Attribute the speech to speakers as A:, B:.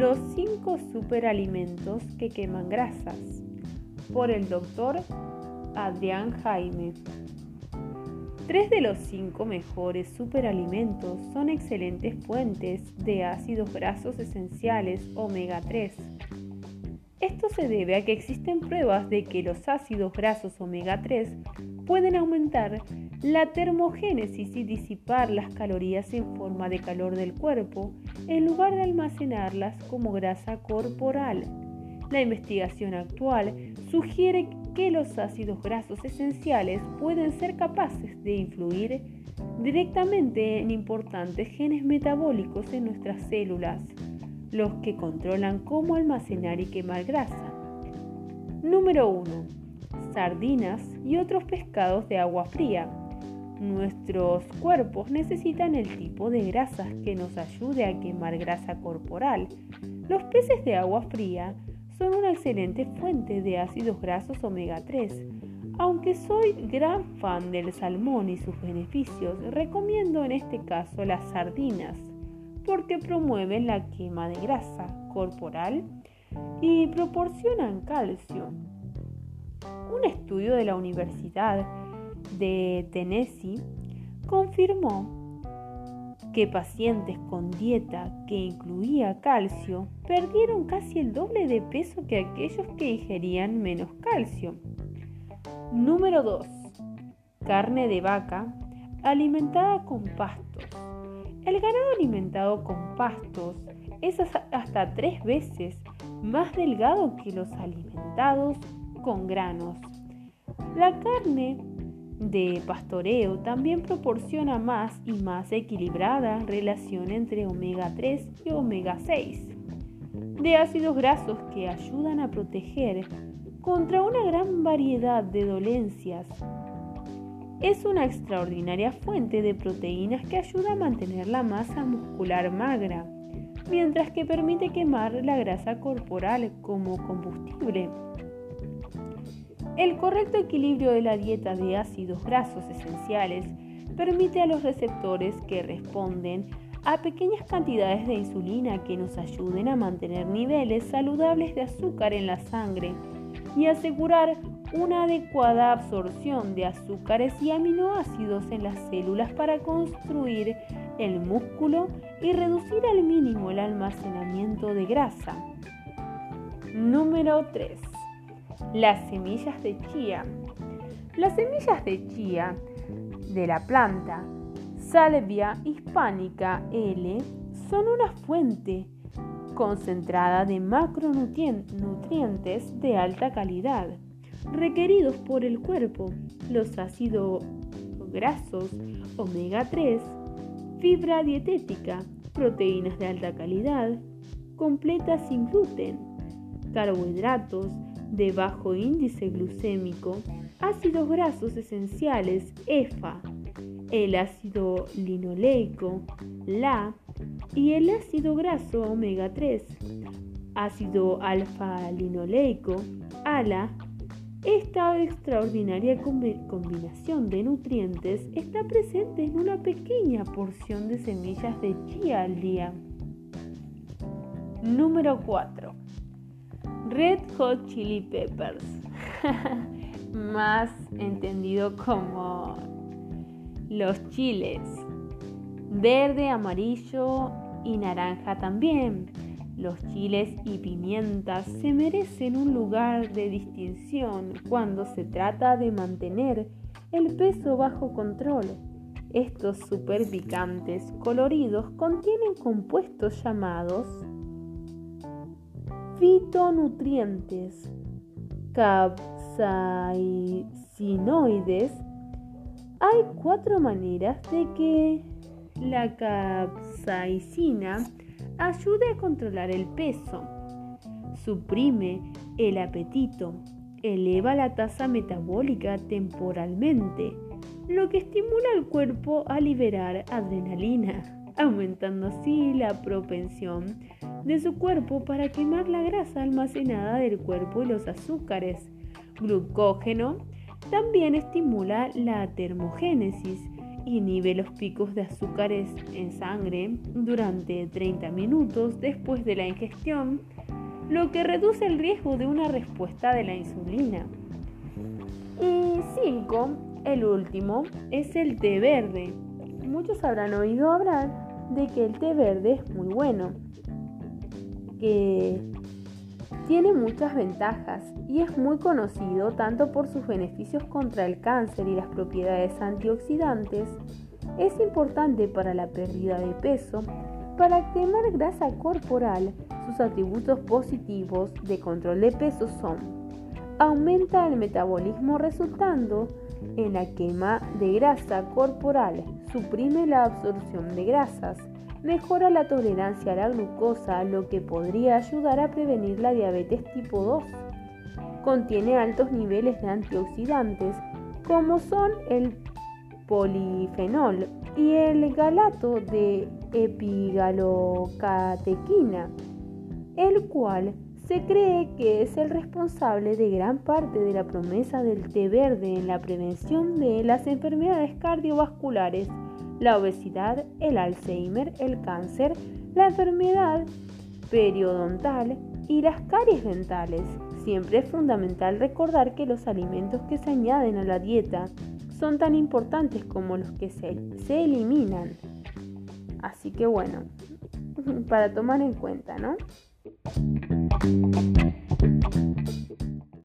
A: Los 5 superalimentos que queman grasas por el doctor Adrián Jaime. Tres de los cinco mejores superalimentos son excelentes fuentes de ácidos grasos esenciales omega 3. Esto se debe a que existen pruebas de que los ácidos grasos omega 3 pueden aumentar la termogénesis y disipar las calorías en forma de calor del cuerpo en lugar de almacenarlas como grasa corporal. La investigación actual sugiere que los ácidos grasos esenciales pueden ser capaces de influir directamente en importantes genes metabólicos en nuestras células, los que controlan cómo almacenar y quemar grasa. Número 1. Sardinas y otros pescados de agua fría. Nuestros cuerpos necesitan el tipo de grasas que nos ayude a quemar grasa corporal. Los peces de agua fría son una excelente fuente de ácidos grasos omega 3. Aunque soy gran fan del salmón y sus beneficios, recomiendo en este caso las sardinas, porque promueven la quema de grasa corporal y proporcionan calcio. Un estudio de la Universidad de Tennessee confirmó que pacientes con dieta que incluía calcio perdieron casi el doble de peso que aquellos que ingerían menos calcio. Número 2. Carne de vaca alimentada con pastos. El ganado alimentado con pastos es hasta tres veces más delgado que los alimentados con granos. La carne de pastoreo también proporciona más y más equilibrada relación entre omega 3 y omega 6 de ácidos grasos que ayudan a proteger contra una gran variedad de dolencias. Es una extraordinaria fuente de proteínas que ayuda a mantener la masa muscular magra, mientras que permite quemar la grasa corporal como combustible. El correcto equilibrio de la dieta de ácidos grasos esenciales permite a los receptores que responden a pequeñas cantidades de insulina que nos ayuden a mantener niveles saludables de azúcar en la sangre y asegurar una adecuada absorción de azúcares y aminoácidos en las células para construir el músculo y reducir al mínimo el almacenamiento de grasa. Número 3 las semillas de chía. Las semillas de chía de la planta Salvia hispánica L son una fuente concentrada de macronutrientes de alta calidad requeridos por el cuerpo, los ácidos grasos omega 3, fibra dietética, proteínas de alta calidad, completas sin gluten, carbohidratos, de bajo índice glucémico, ácidos grasos esenciales EFA, el ácido linoleico, LA y el ácido graso omega 3, ácido alfa-linoleico, ALA. Esta extraordinaria combinación de nutrientes está presente en una pequeña porción de semillas de chía al día. Número 4. Red Hot Chili Peppers, más entendido como los chiles, verde, amarillo y naranja también. Los chiles y pimientas se merecen un lugar de distinción cuando se trata de mantener el peso bajo control. Estos super picantes coloridos contienen compuestos llamados fitonutrientes, capsaicinoides, hay cuatro maneras de que la capsaicina ayude a controlar el peso, suprime el apetito, eleva la tasa metabólica temporalmente, lo que estimula al cuerpo a liberar adrenalina, aumentando así la propensión de su cuerpo para quemar la grasa almacenada del cuerpo y los azúcares. Glucógeno también estimula la termogénesis inhibe los picos de azúcares en sangre durante 30 minutos después de la ingestión, lo que reduce el riesgo de una respuesta de la insulina. Y 5. El último es el té verde. Muchos habrán oído hablar de que el té verde es muy bueno, que tiene muchas ventajas y es muy conocido tanto por sus beneficios contra el cáncer y las propiedades antioxidantes. Es importante para la pérdida de peso, para quemar grasa corporal. Sus atributos positivos de control de peso son aumenta el metabolismo resultando en la quema de grasa corporal, suprime la absorción de grasas, mejora la tolerancia a la glucosa, lo que podría ayudar a prevenir la diabetes tipo 2. Contiene altos niveles de antioxidantes, como son el polifenol y el galato de epigalocatequina, el cual se cree que es el responsable de gran parte de la promesa del té verde en la prevención de las enfermedades cardiovasculares la obesidad, el Alzheimer, el cáncer, la enfermedad periodontal y las caries dentales. Siempre es fundamental recordar que los alimentos que se añaden a la dieta son tan importantes como los que se, se eliminan. Así que bueno, para tomar en cuenta, ¿no?